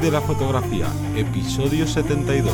De la fotografía, episodio 72.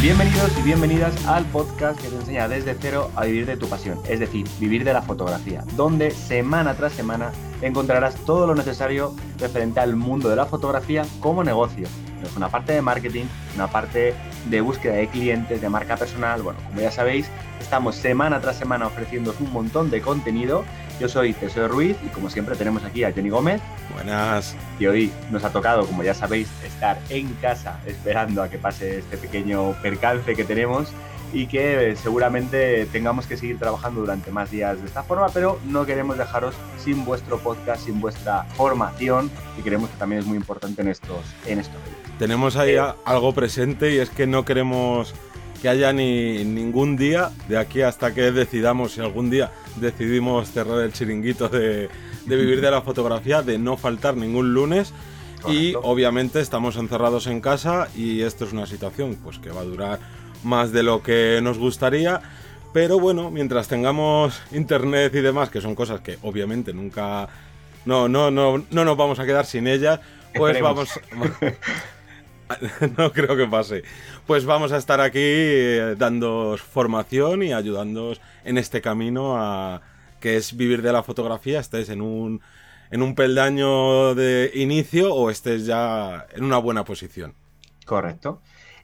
Bienvenidos y bienvenidas al podcast que te enseña desde cero a vivir de tu pasión, es decir, vivir de la fotografía, donde semana tras semana encontrarás todo lo necesario referente al mundo de la fotografía como negocio. Es una parte de marketing, una parte de búsqueda de clientes, de marca personal. Bueno, como ya sabéis, estamos semana tras semana ofreciendo un montón de contenido. Yo soy Tesoro Ruiz y como siempre tenemos aquí a Jenny Gómez. Buenas. Y hoy nos ha tocado, como ya sabéis, estar en casa esperando a que pase este pequeño percance que tenemos y que seguramente tengamos que seguir trabajando durante más días de esta forma, pero no queremos dejaros sin vuestro podcast, sin vuestra formación y creemos que también es muy importante en estos, en estos Tenemos ahí eh, algo presente y es que no queremos que haya ni ningún día de aquí hasta que decidamos si algún día decidimos cerrar el chiringuito de, vivir de la fotografía, de no faltar ningún lunes. Y obviamente estamos encerrados en casa y esto es una situación pues que va a durar más de lo que nos gustaría. Pero bueno, mientras tengamos internet y demás, que son cosas que obviamente nunca. No, no, no, no nos vamos a quedar sin ellas. Pues vamos. no creo que pase. Pues vamos a estar aquí eh, dando formación y ayudándoos en este camino a que es vivir de la fotografía, estés en un en un peldaño de inicio o estés ya en una buena posición. Correcto.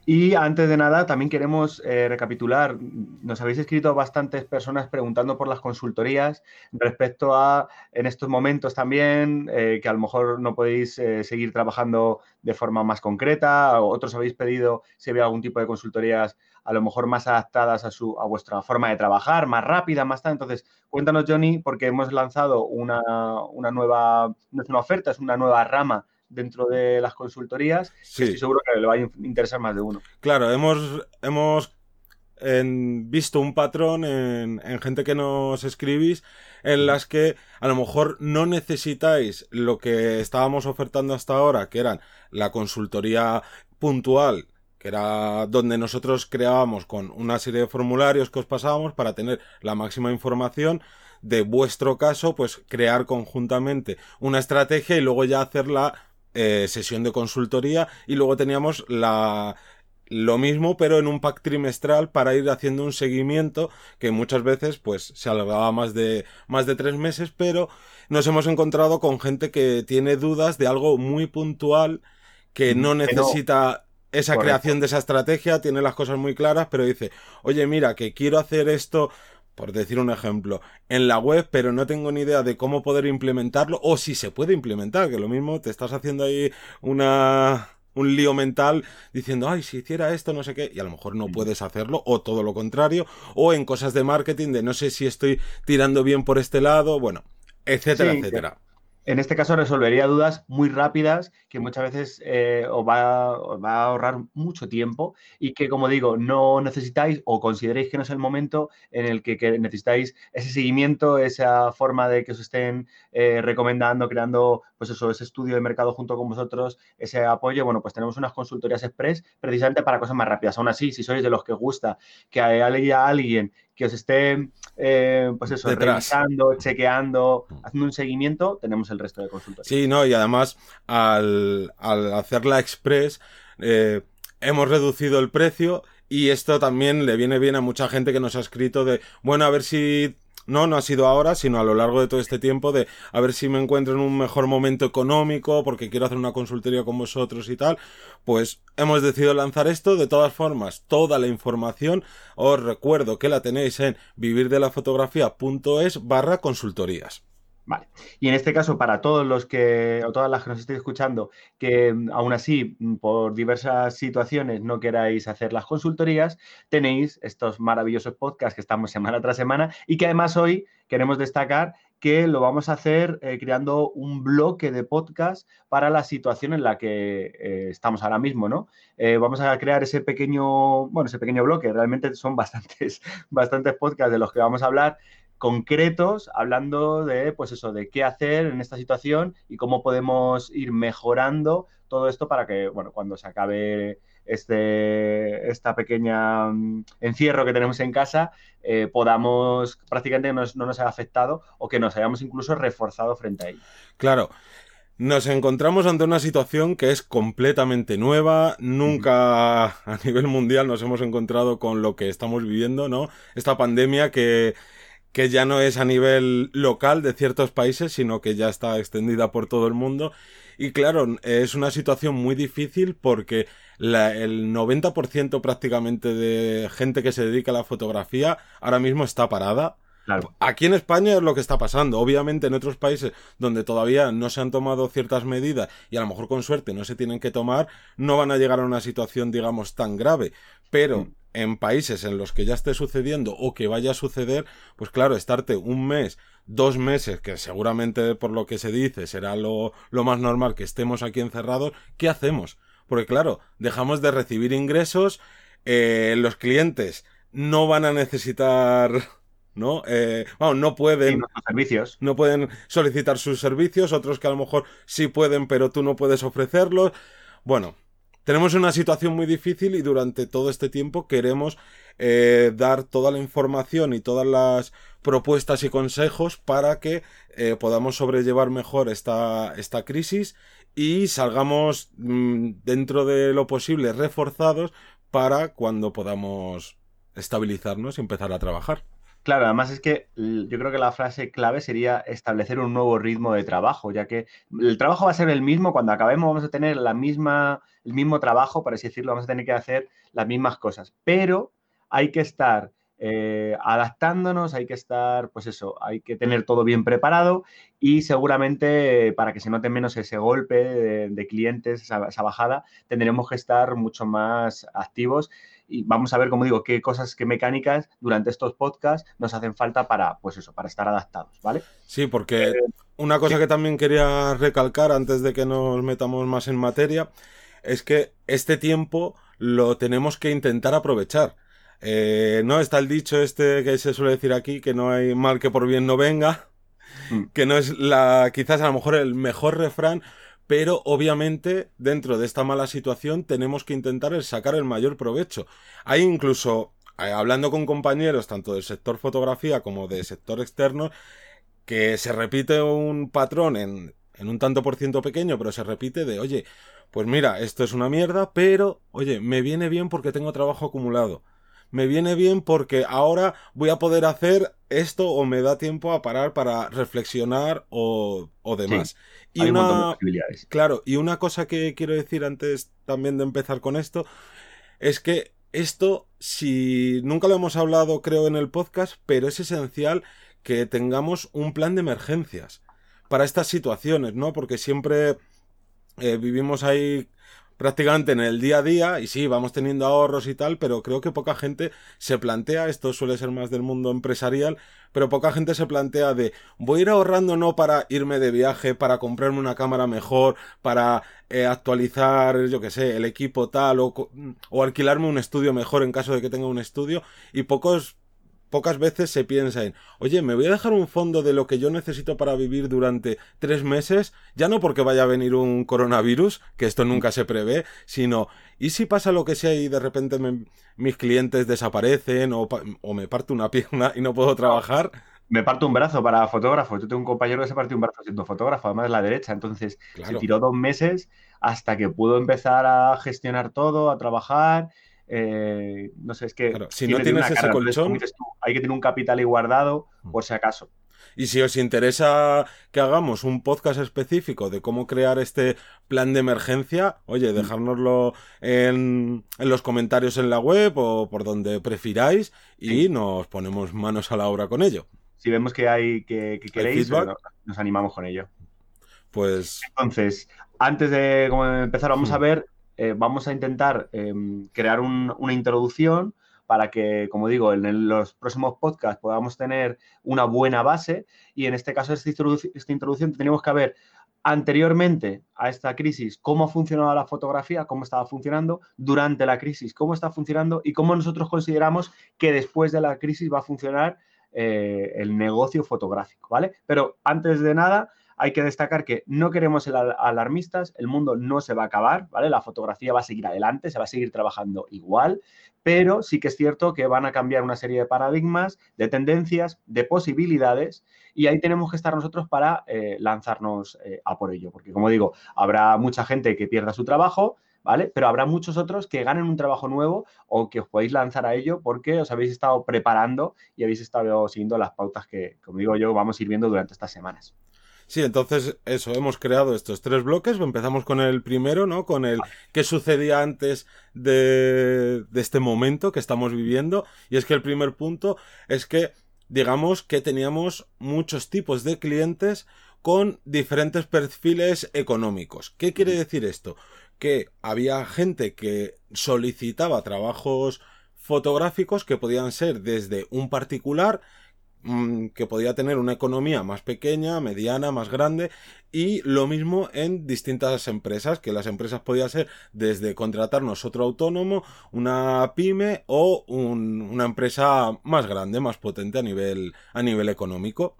Y antes de nada, también queremos eh, recapitular. Nos habéis escrito bastantes personas preguntando por las consultorías respecto a, en estos momentos también, eh, que a lo mejor no podéis eh, seguir trabajando de forma más concreta. Otros habéis pedido si había algún tipo de consultorías a lo mejor más adaptadas a, su, a vuestra forma de trabajar, más rápida, más tal. Entonces, cuéntanos, Johnny, porque hemos lanzado una, una nueva, no es una oferta, es una nueva rama dentro de las consultorías, sí. estoy seguro que le va a interesar más de uno. Claro, hemos, hemos visto un patrón en, gente que nos escribís en las que a lo mejor no necesitáis lo que estábamos ofertando hasta ahora, que eran la consultoría puntual, que era donde nosotros creábamos con una serie de formularios que os pasábamos para tener la máxima información de vuestro caso, pues crear conjuntamente una estrategia y luego ya hacerla eh, sesión de consultoría y luego teníamos la, lo mismo pero en un pack trimestral para ir haciendo un seguimiento que muchas veces pues se alargaba más de más de tres meses pero nos hemos encontrado con gente que tiene dudas de algo muy puntual que no necesita esa creación de esa estrategia tiene las cosas muy claras pero dice oye mira que quiero hacer esto por decir un ejemplo, en la web, pero no tengo ni idea de cómo poder implementarlo o si se puede implementar, que lo mismo te estás haciendo ahí una un lío mental diciendo, ay, si hiciera esto, no sé qué, y a lo mejor no puedes hacerlo, o todo lo contrario, o en cosas de marketing de no sé si estoy tirando bien por este lado, bueno, etcétera, etcétera en este caso resolvería dudas muy rápidas que muchas veces eh, os, va, a ahorrar mucho tiempo y que, como digo, no necesitáis o consideréis que no es el momento en el que, necesitáis ese seguimiento, esa forma de que os estén eh, recomendando, creando pues eso, ese estudio de mercado junto con vosotros, ese apoyo. Bueno, pues tenemos unas consultorías express precisamente para cosas más rápidas. Aún así, si sois de los que gusta que haya alguien que os esté, eh, pues eso, revisando, chequeando, mm. haciendo un seguimiento, tenemos el resto de consultas. Sí, no, y además al, al hacerla express, eh, hemos reducido el precio y esto también le viene bien a mucha gente que nos ha escrito de, bueno, a ver si no, no ha sido ahora, sino a lo largo de todo este tiempo de a ver si me encuentro en un mejor momento económico porque quiero hacer una consultoría con vosotros y tal, pues hemos decidido lanzar esto. De todas formas, toda la información os recuerdo que la tenéis en vivirdelafotografía.es barra consultorías. Vale. Y en este caso, para todos los que, o todas las que nos estéis escuchando, que mm, aún así, mm, por diversas situaciones, no queráis hacer las consultorías, tenéis estos maravillosos podcasts que estamos semana tras semana y que además hoy queremos destacar que lo vamos a hacer eh, creando un bloque de podcast para la situación en la que eh, estamos ahora mismo, ¿no? Eh, vamos a crear ese pequeño, bueno, ese pequeño bloque, realmente son bastantes, bastantes podcasts de los que vamos a hablar, concretos hablando de, pues eso, de qué hacer en esta situación y cómo podemos ir mejorando todo esto para que, bueno, cuando se acabe este esta pequeña mm, encierro que tenemos en casa, eh, podamos prácticamente no, no nos haya afectado o que nos hayamos incluso reforzado frente a ello. Claro. Nos encontramos ante una situación que es completamente nueva, nunca a nivel mundial nos hemos encontrado con lo que estamos viviendo, ¿no? Esta pandemia que, que ya no es a nivel local de ciertos países, sino que ya está extendida por todo el mundo. Y claro, es una situación muy difícil porque la, el 90% prácticamente de gente que se dedica a la fotografía ahora mismo está parada Aquí en España es lo que está pasando. Obviamente en otros países donde todavía no se han tomado ciertas medidas y a lo mejor con suerte no se tienen que tomar, no van a llegar a una situación, digamos, tan grave. Pero mm. En países en los que ya esté sucediendo o que vaya a suceder, pues claro, estarte un mes, dos meses, que seguramente por lo que se dice será lo, lo más normal que estemos aquí encerrados, ¿qué hacemos? Porque claro, dejamos de recibir ingresos, eh, los clientes no van a necesitar ¿no? Eh, no pueden. servicios. No pueden solicitar sus servicios, otros que a lo mejor sí pueden, pero tú no puedes ofrecerlos. Bueno, tenemos una situación muy difícil y durante todo este tiempo queremos eh, dar toda la información y todas las propuestas y consejos para que eh, podamos sobrellevar mejor esta, esta crisis y salgamos mm, dentro de lo posible reforzados para cuando podamos estabilizarnos y empezar a trabajar. Claro, además es que yo creo que la frase clave sería establecer un nuevo ritmo de trabajo, ya que el trabajo va a ser el mismo, cuando acabemos vamos a tener la misma, el mismo trabajo, por así decirlo, vamos a tener que hacer las mismas cosas, pero hay que estar eh, adaptándonos, hay que estar, pues eso, hay que tener todo bien preparado y seguramente para que se note menos ese golpe de, clientes, esa bajada, tendremos que estar mucho más activos y vamos a ver, como digo, qué cosas, qué mecánicas durante estos podcasts nos hacen falta para, pues eso, para estar adaptados, ¿vale? Sí, porque eh, una cosa que también quería recalcar antes de que nos metamos más en materia es que este tiempo lo tenemos que intentar aprovechar. Eh, no está el dicho este que se suele decir aquí, que no hay mal que por bien no venga, mm. que no es la, quizás a lo mejor el mejor refrán, pero obviamente dentro de esta mala situación tenemos que intentar sacar el mayor provecho. Hay incluso, eh, hablando con compañeros tanto del sector fotografía como del sector externo, que se repite un patrón en, en un tanto por ciento pequeño, pero se repite de, oye, pues mira, esto es una mierda, pero, oye, me viene bien porque tengo trabajo acumulado me viene bien porque ahora voy a poder hacer esto o me da tiempo a parar para reflexionar o, o demás. y una, claro, y una cosa que quiero decir antes también de empezar con esto es que esto, si nunca lo hemos hablado creo en el podcast, pero es esencial que tengamos un plan de emergencias para estas situaciones, ¿no? Porque siempre eh, vivimos ahí prácticamente en el día a día y sí, vamos teniendo ahorros y tal, pero creo que poca gente se plantea, esto suele ser más del mundo empresarial, pero poca gente se plantea de voy a ir ahorrando no para irme de viaje, para comprarme una cámara mejor, para eh, actualizar, yo que sé, el equipo tal o, o alquilarme un estudio mejor en caso de que tenga un estudio y pocos pocas veces se piensa en, oye, me voy a dejar un fondo de lo que yo necesito para vivir durante tres meses, ya no porque vaya a venir un coronavirus, que esto nunca se prevé, sino, ¿y si pasa lo que sea y de repente mis clientes desaparecen o, o, me parto una pierna y no puedo trabajar? Me parto un brazo para fotógrafo. Yo tengo un compañero que se partió un brazo siendo fotógrafo, además de la derecha. Entonces se tiró dos meses hasta que pudo empezar a gestionar todo, a trabajar eh, no sé, es que... si no tienes ese colchón... hay que tener un capital ahí guardado mm. por si acaso. Y si os interesa que hagamos un podcast específico de cómo crear este plan de emergencia, oye, mm. dejárnoslo en, en los comentarios en la web o por donde prefiráis y nos ponemos manos a la obra con ello. Si vemos que hay que, queréis, nos animamos con ello. Pues. Entonces, antes de empezar, vamos a mm. ver eh, vamos a intentar em, crear una introducción para que, como digo, en los próximos podcasts podamos tener una buena base y en este caso, esta, introducción, tenemos que ver anteriormente a esta crisis cómo ha funcionado la fotografía, cómo estaba funcionando, durante la crisis cómo está funcionando y cómo nosotros consideramos que después de la crisis va a funcionar eh, el negocio fotográfico, ¿vale? Pero antes de nada, hay que destacar que no queremos ser alarmistas, el mundo no se va a acabar, ¿vale? La fotografía va a seguir adelante, se va a seguir trabajando igual, pero sí que es cierto que van a cambiar una serie de paradigmas, de tendencias, de posibilidades, y ahí tenemos que estar nosotros para eh, lanzarnos eh, a por ello, porque como digo, habrá mucha gente que pierda su trabajo, ¿vale? Pero habrá muchos otros que ganen un trabajo nuevo o que os podéis lanzar a ello porque os habéis estado preparando y habéis estado siguiendo las pautas que, como digo yo, vamos a ir viendo durante estas semanas. Sí, entonces eso, hemos creado estos tres bloques. Empezamos con el primero, ¿no? Con el qué sucedía antes de, de este momento que estamos viviendo. Y es que el primer punto es que, digamos, que teníamos muchos tipos de clientes con diferentes perfiles económicos. ¿Qué quiere decir esto? que había gente que solicitaba trabajos fotográficos que podían ser desde un particular mm, que podía tener una economía más pequeña, mediana, más grande y lo mismo en distintas empresas, que las empresas podían ser desde contratarnos otro autónomo, una pyme o una empresa más grande, más potente a nivel, a nivel económico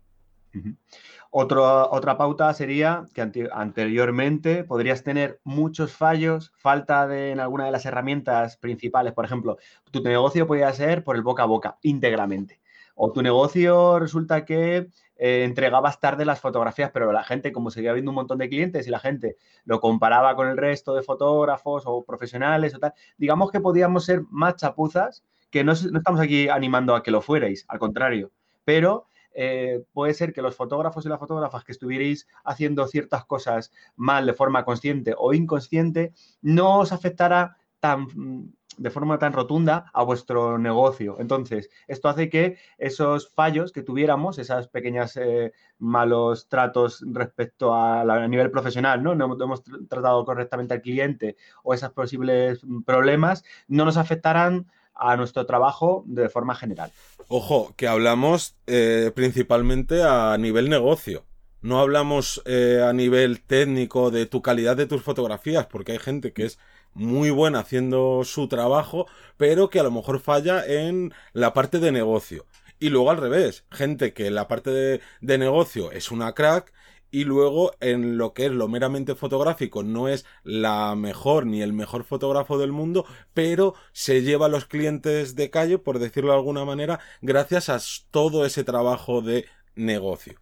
otra pauta sería que anteriormente podrías tener muchos fallos, falta de en alguna de las herramientas principales. Por ejemplo, tu negocio podría ser por el boca a boca, íntegramente. O tu negocio resulta que eh, entregabas tarde las fotografías, pero la gente, como seguía viendo un montón de clientes y la gente lo comparaba con el resto de fotógrafos o profesionales o tal, digamos que podíamos ser más chapuzas, que no, estamos aquí animando a que lo fuerais, al contrario, pero eh, puede ser que los fotógrafos y las fotógrafas que estuvierais haciendo ciertas cosas mal de forma consciente o inconsciente, no os afectará tan de forma tan rotunda a vuestro negocio. Entonces, esto hace que esos fallos que tuviéramos, esas pequeñas eh, malos tratos respecto a, a, nivel profesional, ¿no? No hemos tratado correctamente al cliente o esos posibles problemas, no nos afectarán a nuestro trabajo de forma general. Ojo, que hablamos eh, principalmente a nivel negocio. No hablamos eh, a nivel técnico de tu calidad de tus fotografías, porque hay gente que es muy buena haciendo su trabajo, pero que a lo mejor falla en la parte de negocio. Y luego al revés, gente que en la parte de, de negocio es una crack y luego en lo que es lo meramente fotográfico no es la mejor ni el mejor fotógrafo del mundo, pero se lleva a los clientes de calle, por decirlo de alguna manera, gracias a todo ese trabajo de negocio.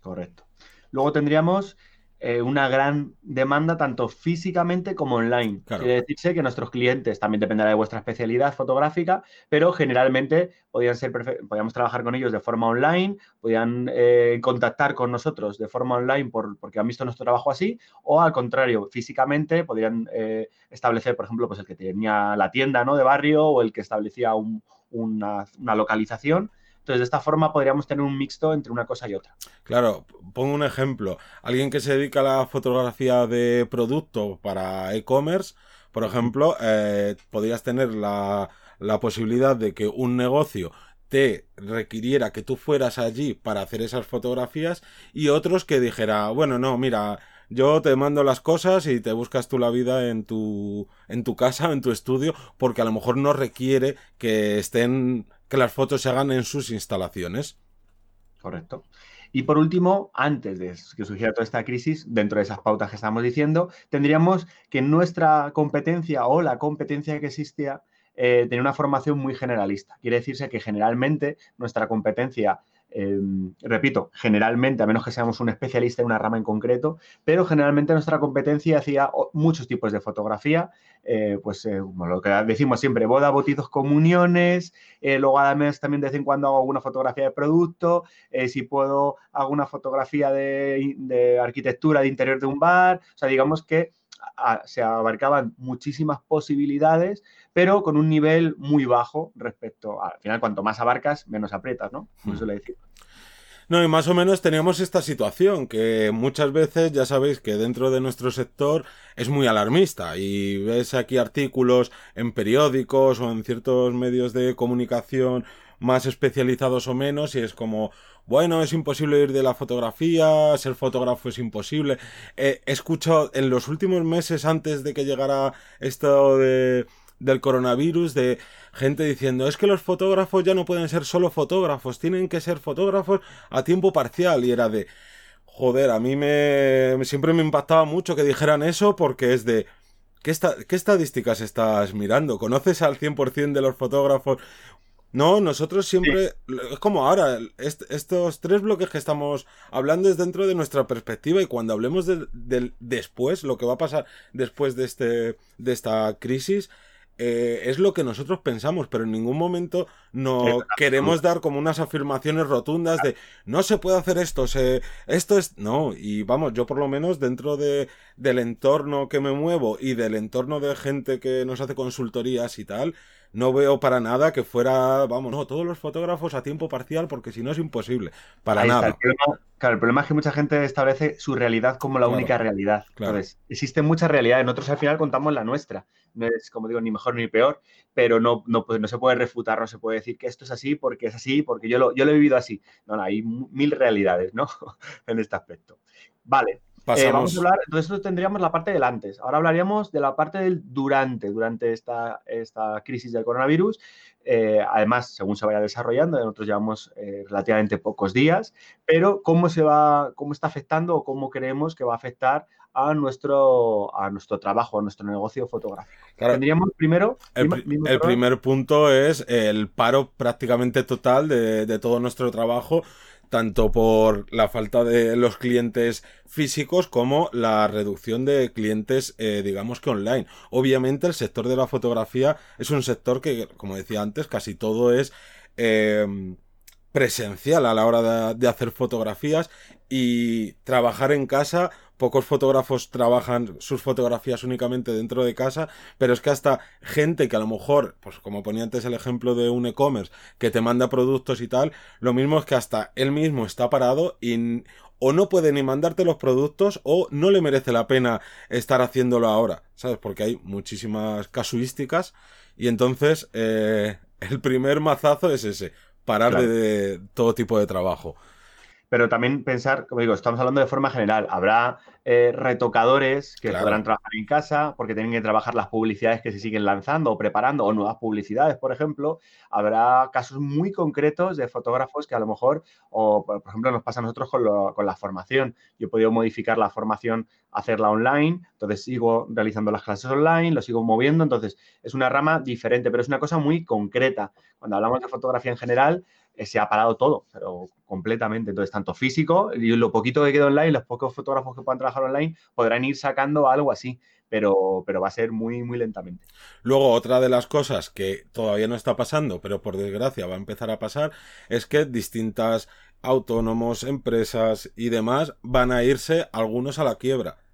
Correcto. Luego tendríamos eh, una gran demanda tanto físicamente como online. Quiere decirse que nuestros clientes, también dependerá de vuestra especialidad fotográfica, pero generalmente podían ser podíamos trabajar con ellos de forma online, podían eh, contactar con nosotros de forma online por, porque han visto nuestro trabajo así, o al contrario, físicamente podrían eh, establecer, por ejemplo, pues el que tenía la tienda ¿no? de barrio o el que establecía una, una localización entonces, de esta forma podríamos tener un mixto entre una cosa y otra. Claro, pongo un ejemplo. Alguien que se dedica a la fotografía de producto para e-commerce, por ejemplo, eh, podrías tener la, la posibilidad de que un negocio te requiriera que tú fueras allí para hacer esas fotografías y otros que dijera, bueno, no, mira, yo te mando las cosas y te buscas tú la vida en tu en tu casa en tu estudio porque a lo mejor no requiere que estén que las fotos se hagan en sus instalaciones. Correcto. Y por último, antes de que surgiera toda esta crisis, dentro de esas pautas que estamos diciendo, tendríamos que nuestra competencia o la competencia que existía eh, tenía una formación muy generalista. Quiere decirse que generalmente nuestra competencia Em, repito, generalmente, a menos que seamos un especialista en una rama en concreto, pero generalmente nuestra competencia hacía muchos tipos de fotografía, eh, pues eh, como lo que decimos siempre, boda, bautizos, comuniones, eh, luego además también de vez en cuando hago alguna fotografía de producto, si puedo hago una fotografía de, de arquitectura de interior de un bar, o sea, digamos que se abarcaban muchísimas posibilidades, pero con un nivel muy bajo respecto al final, cuanto más abarcas, menos aprietas, ¿no? Como suele decir. No, y más o menos teníamos esta situación, que muchas veces ya sabéis que dentro de nuestro sector es muy alarmista y ves aquí artículos en periódicos o en ciertos medios de comunicación más especializados o menos y es como, bueno, es imposible ir de la fotografía, ser fotógrafo es imposible. he escuchado en los últimos meses antes de que llegara esto de del coronavirus de gente diciendo es que los fotógrafos ya no pueden ser solo fotógrafos, tienen que ser fotógrafos a tiempo parcial y era de joder, a mí me siempre me impactaba mucho que dijeran eso porque es de ¿qué, qué estadísticas estás mirando? ¿Conoces al 100% de los fotógrafos? No, nosotros siempre, es como ahora, estos tres bloques que estamos hablando es dentro de nuestra perspectiva y cuando hablemos del después, lo que va a pasar después de, este, de esta crisis, eh, es lo que nosotros pensamos, pero en ningún momento no queremos dar como unas afirmaciones rotundas de no se puede hacer esto, se, esto es. No, y vamos, yo por lo menos dentro de, del entorno que me muevo y del entorno de gente que nos hace consultorías y tal, no veo para nada que fuera, vamos, no, todos los fotógrafos a tiempo parcial porque si no es imposible. Para nada. claro, el problema es que mucha gente establece su realidad como la única realidad. Entonces, existen muchas realidades, nosotros al final contamos la nuestra. No es, como digo, ni mejor ni peor, pero no, no, pues, no se puede refutar, no se puede decir que esto es así porque es así, porque yo lo, yo lo he vivido así. No, no, hay mil realidades, ¿no? en este aspecto. Vale, eh, vamos a hablar, entonces tendríamos la parte del antes. Ahora hablaríamos de la parte del durante, durante esta, esta crisis del coronavirus. Eh, además, según se vaya desarrollando, nosotros llevamos eh, relativamente pocos días, pero cómo se va, cómo está afectando o cómo creemos que va a afectar a nuestro, a nuestro trabajo, a nuestro negocio fotográfico. Tendríamos primero. El, primer punto es el paro prácticamente total de, de todo nuestro trabajo tanto por la falta de los clientes físicos como la reducción de clientes, eh, digamos que online. Obviamente el sector de la fotografía es un sector que, como decía antes, casi todo es eh, presencial a la hora de, hacer fotografías y trabajar en casa pocos fotógrafos trabajan sus fotografías únicamente dentro de casa, pero es que hasta gente que a lo mejor, pues como ponía antes el ejemplo de un e-commerce, que te manda productos y tal, lo mismo es que hasta él mismo está parado y o no puede ni mandarte los productos o no le merece la pena estar haciéndolo ahora, ¿sabes? Porque hay muchísimas casuísticas y entonces eh, el primer mazazo es ese, parar de todo tipo de trabajo pero también pensar, como digo, estamos hablando de forma general. Habrá eh, retocadores que podrán trabajar en casa porque tienen que trabajar las publicidades que se siguen lanzando o preparando o nuevas publicidades, por ejemplo. Habrá casos muy concretos de fotógrafos que a lo mejor, o por ejemplo, nos pasa a nosotros con, la formación. Yo he podido modificar la formación, hacerla online, entonces sigo realizando las clases online, lo sigo moviendo, entonces es una rama diferente, pero es una cosa muy concreta. Cuando hablamos de fotografía en general, se ha parado todo, pero completamente. Entonces, tanto físico y lo poquito que queda online, los pocos fotógrafos que puedan trabajar online podrán ir sacando algo así. Pero, pero va a ser muy, muy lentamente. Luego, otra de las cosas que todavía no está pasando, pero por desgracia va a empezar a pasar, es que distintas autónomos, empresas y demás van a irse algunos a la quiebra.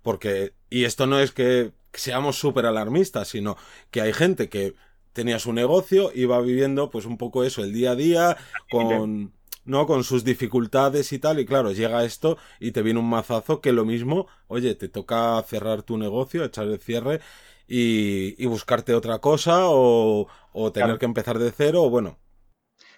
Porque, y esto no es que seamos súper alarmistas, sino que hay gente que tenía su negocio, iba viviendo pues un poco eso, el día a día, con, ¿no? Con sus dificultades y tal, y claro, llega esto y te viene un mazazo que lo mismo, oye, te toca cerrar tu negocio, echar el cierre y, y buscarte otra cosa o, o tener que empezar de cero, o bueno.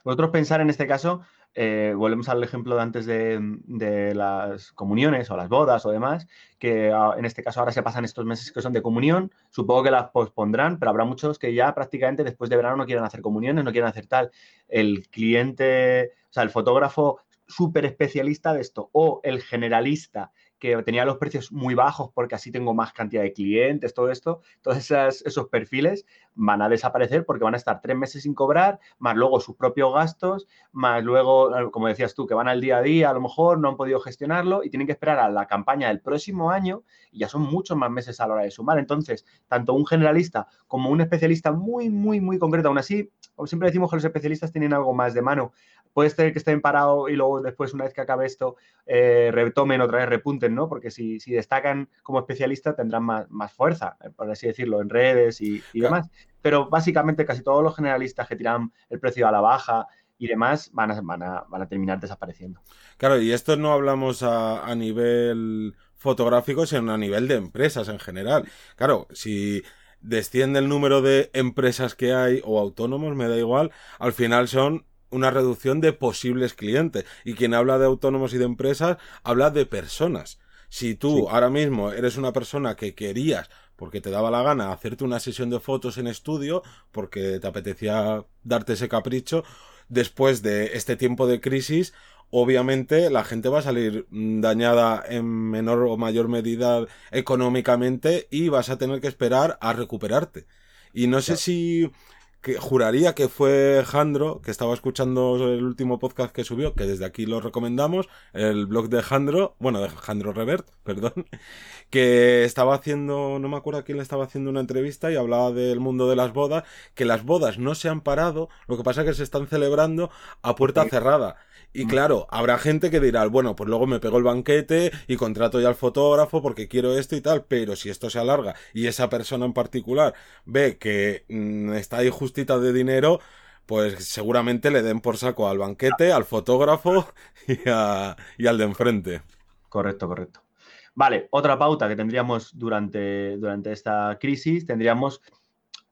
Vosotros pensar en este caso, eh, volvemos al ejemplo de antes de, las comuniones o las bodas o demás, que en este caso ahora se pasan estos meses que son de comunión, supongo que las pospondrán, pero habrá muchos que ya prácticamente después de verano no quieren hacer comuniones, no quieren hacer tal. El cliente, o sea, el fotógrafo súper especialista de esto o el generalista que tenía los precios muy bajos porque así tengo más cantidad de clientes, todo esto, todos esos perfiles van a desaparecer porque van a estar tres meses sin cobrar, más luego sus propios gastos, más luego, como decías tú, que van al día a día, a lo mejor no han podido gestionarlo y tienen que esperar a la campaña del próximo año y ya son muchos más meses a la hora de sumar. Entonces, tanto un generalista como un especialista muy, muy, muy concreto, aún así, como siempre decimos que los especialistas tienen algo más de mano, puede ser que estén parados y luego después, una vez que acabe esto, eh, retomen otra vez, repunten, ¿no? Porque si, destacan como especialistas tendrán más, fuerza, eh, por así decirlo, en redes y, demás. Pero básicamente casi todos los generalistas que tiran el precio a la baja y demás van a, van a, terminar desapareciendo. Claro, y esto no hablamos a, a nivel fotográfico, sino a nivel de empresas en general. Claro, si desciende el número de empresas que hay o autónomos, me da igual, al final son una reducción de posibles clientes. Y quien habla de autónomos y de empresas, habla de personas. Si tú ahora mismo eres una persona que querías, porque te daba la gana, hacerte una sesión de fotos en estudio, porque te apetecía darte ese capricho, después de este tiempo de crisis, obviamente la gente va a salir mm, dañada en menor o mayor medida económicamente y vas a tener que esperar a recuperarte. Y no sé si que juraría que fue Jandro, que estaba escuchando el último podcast que subió, que desde aquí lo recomendamos, el blog de Jandro, bueno, de Jandro Revert, perdón, que estaba haciendo, no me acuerdo a quién le estaba haciendo una entrevista y hablaba del mundo de las bodas, que las bodas no se han parado, lo que pasa es que se están celebrando a puerta cerrada. Y mm. claro, habrá gente que dirá, bueno, pues luego me pego el banquete y contrato ya al fotógrafo porque quiero esto y tal, pero si esto se alarga y esa persona en particular ve que mm, está ahí de dinero, pues seguramente le den por saco al banquete, al fotógrafo y, y al de enfrente. Correcto, correcto. Vale, otra pauta que tendríamos durante, durante esta crisis, tendríamos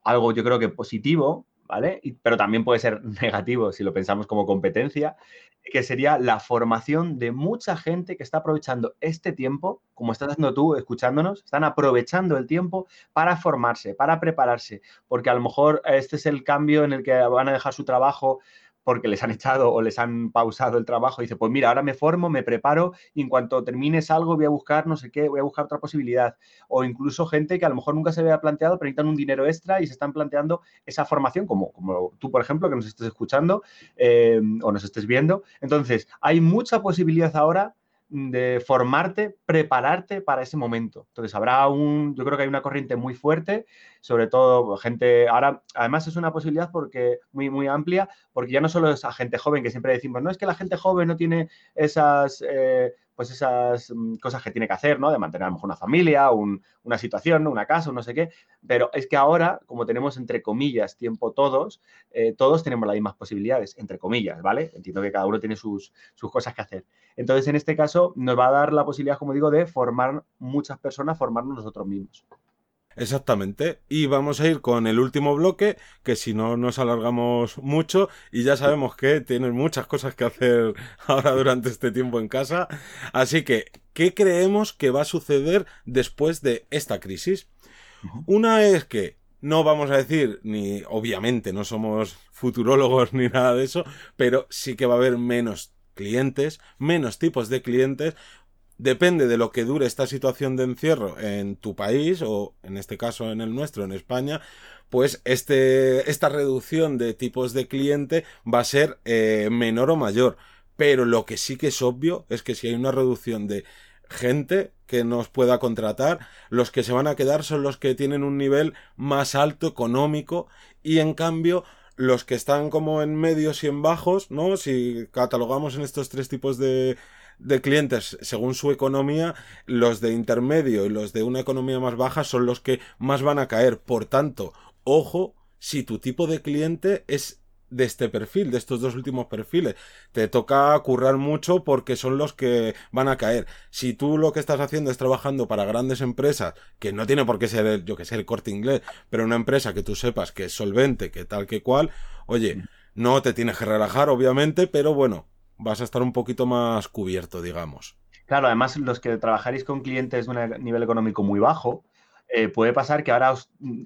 algo yo creo que positivo, ¿vale? pero también puede ser negativo si lo pensamos como competencia, que sería la formación de mucha gente que está aprovechando este tiempo, como estás haciendo tú, escuchándonos, están aprovechando el tiempo para formarse, para prepararse, porque a lo mejor este es el cambio en el que van a dejar su trabajo porque les han echado o les han pausado el trabajo y dice, pues mira, ahora me formo, me preparo y en cuanto termines algo voy a buscar no sé qué, voy a buscar otra posibilidad. O incluso gente que a lo mejor nunca se había planteado, pero necesitan un dinero extra y se están planteando esa formación, como, como tú, por ejemplo, que nos estés escuchando eh, o nos estés viendo. Entonces, hay mucha posibilidad ahora de formarte, prepararte para ese momento. Entonces, habrá un, yo creo que hay una corriente muy fuerte, sobre todo gente, ahora, además es una posibilidad porque muy, muy amplia, porque ya no solo es a gente joven, que siempre decimos, no es que la gente joven no tiene esas, eh, pues esas mm, cosas que tiene que hacer, ¿no? De mantener a lo mejor una familia, una situación, una casa, no sé qué. Pero es que ahora, como tenemos entre comillas tiempo todos, eh, todos tenemos las mismas posibilidades, entre comillas, ¿vale? Entiendo que cada uno tiene sus, sus cosas que hacer. Entonces, en este caso, nos va a dar la posibilidad, como digo, de formar muchas personas, formarnos nosotros mismos. Exactamente. Y vamos a ir con el último bloque, que si no nos alargamos mucho y ya sabemos que tienes muchas cosas que hacer ahora durante este tiempo en casa. Así que, ¿qué creemos que va a suceder después de esta crisis? Una es que no vamos a decir, ni obviamente no somos futurólogos ni nada de eso, pero sí que va a haber menos clientes, menos tipos de clientes, depende de lo que dure esta situación de encierro en tu país o en este caso en el nuestro, en España, pues este, esta reducción de tipos de cliente va a ser eh, menor o mayor. Pero lo que sí que es obvio es que si hay una reducción de gente que nos pueda contratar, los que se van a quedar son los que tienen un nivel más alto económico y en cambio los que están como en medios y en bajos, ¿no? Si catalogamos en estos tres tipos de, de clientes según su economía, los de intermedio y los de una economía más baja son los que más van a caer. Por tanto, ojo si tu tipo de cliente es de este perfil, de estos dos últimos perfiles. Te toca currar mucho porque son los que van a caer. Si tú lo que estás haciendo es trabajando para grandes empresas, que no tiene por qué ser, yo que sé, el corte inglés, pero una empresa que tú sepas que es solvente, que tal que cual, oye, no te tienes que relajar, obviamente, pero bueno, vas a estar un poquito más cubierto, digamos. Claro, además los que trabajaréis con clientes de un nivel económico muy bajo, eh, puede pasar que ahora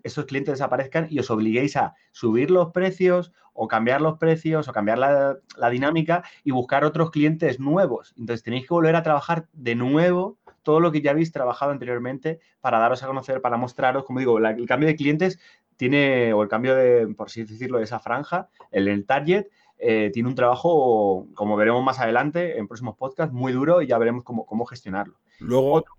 esos clientes desaparezcan y os obliguéis a subir los precios o cambiar los precios o cambiar la, dinámica y buscar otros clientes nuevos. Entonces tenéis que volver a trabajar de nuevo todo lo que ya habéis trabajado anteriormente para daros a conocer, para mostraros, como digo, el cambio de clientes tiene, o el cambio de, por así decirlo, de esa franja, el, el target, eh, tiene un trabajo, como veremos más adelante en próximos podcasts, muy duro y ya veremos cómo, cómo gestionarlo. Luego... Otro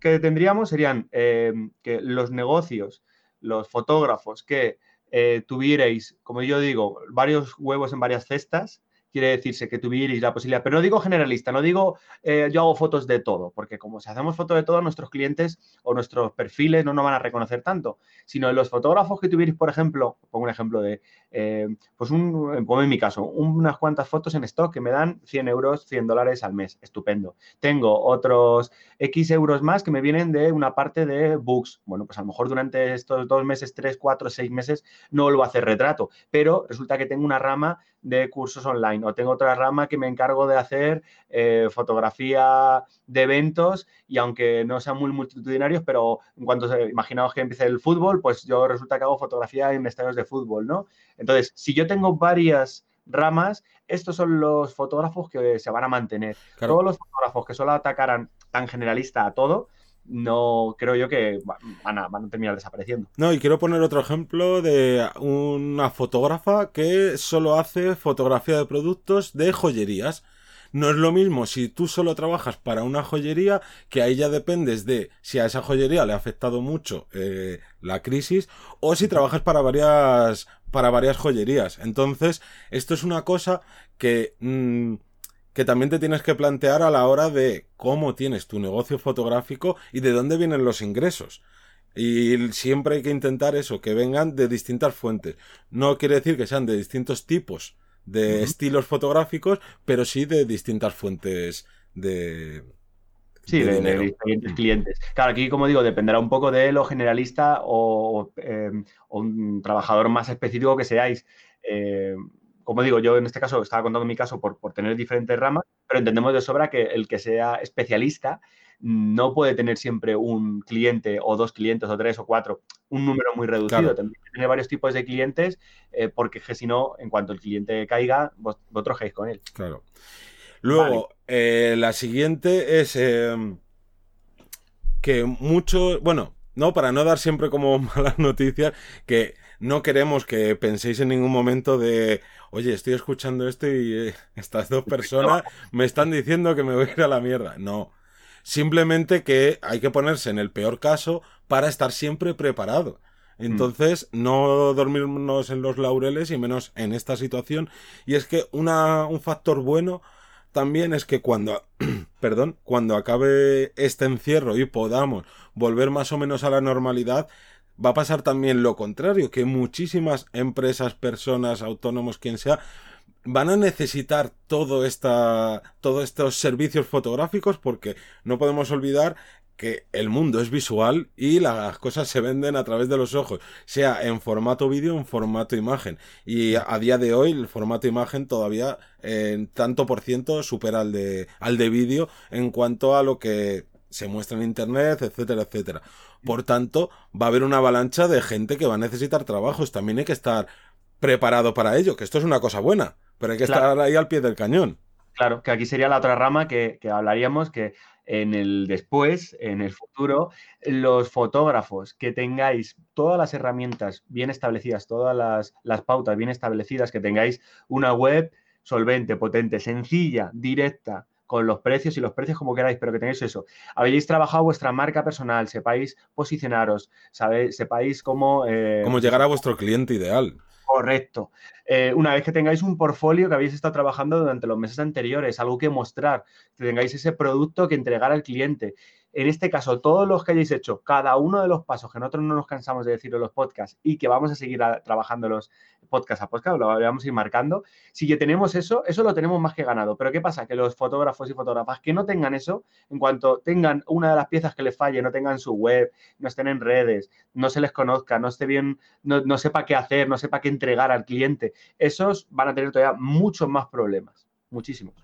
que tendríamos serían eh, que los negocios, los fotógrafos que eh, tuvierais, como yo digo, varios huevos en varias cestas, quiere decirse que tuvierais la posibilidad, pero no digo generalista, no digo eh, yo hago fotos de todo, porque como si hacemos fotos de todo, nuestros clientes o nuestros perfiles no nos van a reconocer tanto, sino los fotógrafos que tuvierais, por ejemplo, pongo un ejemplo de, eh, pues un, pongo en mi caso, unas cuantas fotos en stock que me dan 100 euros, 100 dólares al mes, estupendo. Tengo otros X euros más que me vienen de una parte de books. Bueno, pues a lo mejor durante estos dos meses, tres, cuatro, seis meses no vuelvo a hacer retrato, pero resulta que tengo una rama de cursos online o tengo otra rama que me encargo de hacer eh, fotografía de eventos y aunque no sean muy multitudinarios, pero en cuanto imaginaos que empiece el fútbol, pues yo resulta que hago fotografía en estadios de fútbol, ¿no? Entonces, si yo tengo varias ramas, estos son los fotógrafos que se van a mantener. Todos los fotógrafos que solo atacaran tan generalista a todo, no creo yo que van a, van a, terminar desapareciendo. No, y quiero poner otro ejemplo de una fotógrafa que solo hace fotografía de productos de joyerías. No es lo mismo si tú solo trabajas para una joyería, que ahí ya dependes de si a esa joyería le ha afectado mucho eh, la crisis, o si trabajas para varias, para varias joyerías. Entonces, esto es una cosa que... Mm, que también te tienes que plantear a la hora de cómo tienes tu negocio fotográfico y de dónde vienen los ingresos. Y siempre hay que intentar eso, que vengan de distintas fuentes. No quiere decir que sean de distintos tipos de estilos fotográficos, pero sí de distintas fuentes de... Sí, de, diferentes clientes. Claro, aquí, como digo, dependerá un poco de lo generalista o, eh, un trabajador más específico que seáis. Eh, como digo, yo en este caso estaba contando mi caso por, tener diferentes ramas, pero entendemos de sobra que el que sea especialista no puede tener siempre un cliente o dos clientes o tres o cuatro, un número muy reducido. Claro. que tener varios tipos de clientes eh, porque si no, en cuanto el cliente caiga, vos, vosotros con él. Claro. Luego, eh, la siguiente es em, que mucho, bueno, no, para no dar siempre como malas noticias, que no queremos que penséis en ningún momento de, oye, estoy escuchando esto y eh, estas dos personas me están diciendo que me voy a ir a la mierda. No. Simplemente que hay que ponerse en el peor caso para estar siempre preparado. Mm. Entonces, no dormirnos en los laureles y menos en esta situación. Y es que una, un factor bueno también es que cuando, perdón, cuando acabe este encierro y podamos volver más o menos a la normalidad, va a pasar también lo contrario, que muchísimas empresas, personas, autónomos, quien sea, van a necesitar todo esta, todos estos servicios fotográficos porque no podemos olvidar que el mundo es visual y las cosas se venden a través de los ojos, sea en formato vídeo o en formato imagen. Y a día de hoy el formato imagen todavía en tanto por ciento supera al de, al de vídeo en cuanto a lo que se muestra en internet, etcétera, etcétera. Por tanto, va a haber una avalancha de gente que va a necesitar trabajos. También hay que estar preparado para ello, que esto es una cosa buena, pero hay que estar ahí al pie del cañón. Claro, que aquí sería la otra rama que, hablaríamos, que en el después, en el futuro, los fotógrafos que tengáis todas las herramientas bien establecidas, todas las, las pautas bien establecidas, que tengáis una web solvente, potente, sencilla, directa, con los precios y los precios como queráis, pero que tengáis eso. Habéis trabajado vuestra marca personal, sepáis posicionaros, sabéis, sepáis cómo... Eh, cómo llegar a vuestro cliente ideal. Correcto. Eh, una vez que tengáis un portfolio que habéis estado trabajando durante los meses anteriores, algo que mostrar, que tengáis ese producto que entregar al cliente en este caso, todos los que hayáis hecho, cada uno de los pasos que nosotros no nos cansamos de decir en los podcasts y que vamos a seguir trabajando los podcast a podcast, lo vamos a ir marcando, si ya tenemos eso, eso lo tenemos más que ganado. Pero ¿qué pasa? Que los fotógrafos y fotógrafas que no tengan eso, en cuanto tengan una de las piezas que les falle, no tengan su web, no estén en redes, no se les conozca, no esté bien, no, no sepa qué hacer, no sepa qué entregar al cliente, esos van a tener todavía muchos más problemas, muchísimos.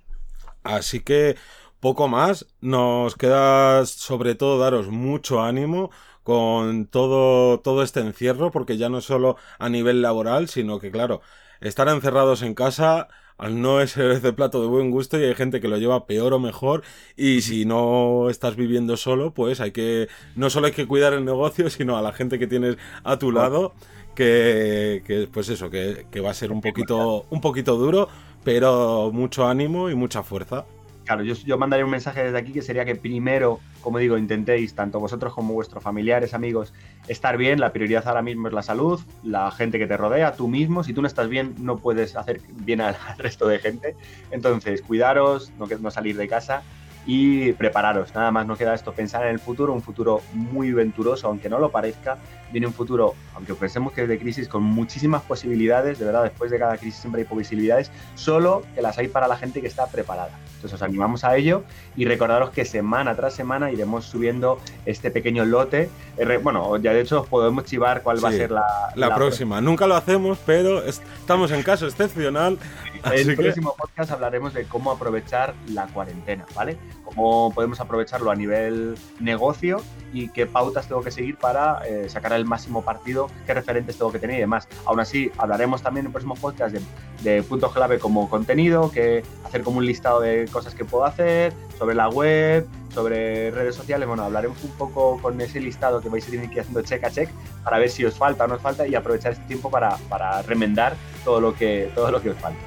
Así que poco más. Nos queda sobre todo daros mucho ánimo con todo, todo este encierro, porque ya no solo a nivel laboral, sino que, claro, estar encerrados en casa no es de plato de buen gusto y hay gente que lo lleva peor o mejor y si no estás viviendo solo pues hay que no solo hay que cuidar el negocio sino a la gente que tienes a tu lado que, que pues eso que, que va a ser un poquito un poquito duro pero mucho ánimo y mucha fuerza Claro, yo, yo mandaría un mensaje desde aquí que sería que primero, como digo, intentéis, tanto vosotros como vuestros familiares, amigos, estar bien. La prioridad ahora mismo es la salud, la gente que te rodea, tú mismo. Si tú no estás bien, no puedes hacer bien al, resto de gente. Entonces, cuidaros, no, no salir de casa y prepararos. Nada más no queda esto, pensar en el futuro, un futuro muy venturoso, aunque no lo parezca. Viene un futuro, aunque pensemos que es de crisis, con muchísimas posibilidades. De verdad, después de cada crisis siempre hay posibilidades, solo que las hay para la gente que está preparada. Entonces os animamos a ello y recordaros que semana tras semana iremos subiendo este pequeño lote. Eh, bueno, ya de hecho os podemos chivar cuál va a ser la, la, próxima. Nunca lo hacemos, pero estamos en caso excepcional. En el próximo podcast hablaremos de cómo aprovechar la cuarentena, ¿vale? Cómo podemos aprovecharlo a nivel negocio y qué pautas tengo que seguir para eh, sacar el máximo partido, qué referentes tengo que tener y demás. Aún así, hablaremos también en próximos podcasts de, de puntos clave como contenido, que hacer como un listado de cosas que puedo hacer, sobre la web, sobre redes sociales. Bueno, hablaremos un poco con ese listado que vais a ir haciendo check a check para ver si os falta o no os falta y aprovechar este tiempo para, para remendar todo lo que, todo lo que os falta.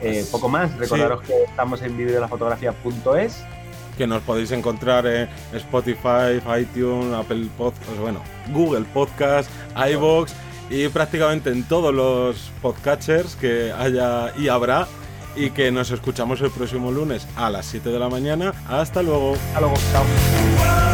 Eh, poco más, recordaros que estamos en videodelafotografía.es que nos podéis encontrar en Spotify, iTunes, Apple Podcast, bueno, Google Podcast, iBox y prácticamente en todos los podcatchers que haya y habrá y que nos escuchamos el próximo lunes a las 7 de la mañana. Hasta luego. Hasta luego. Chao.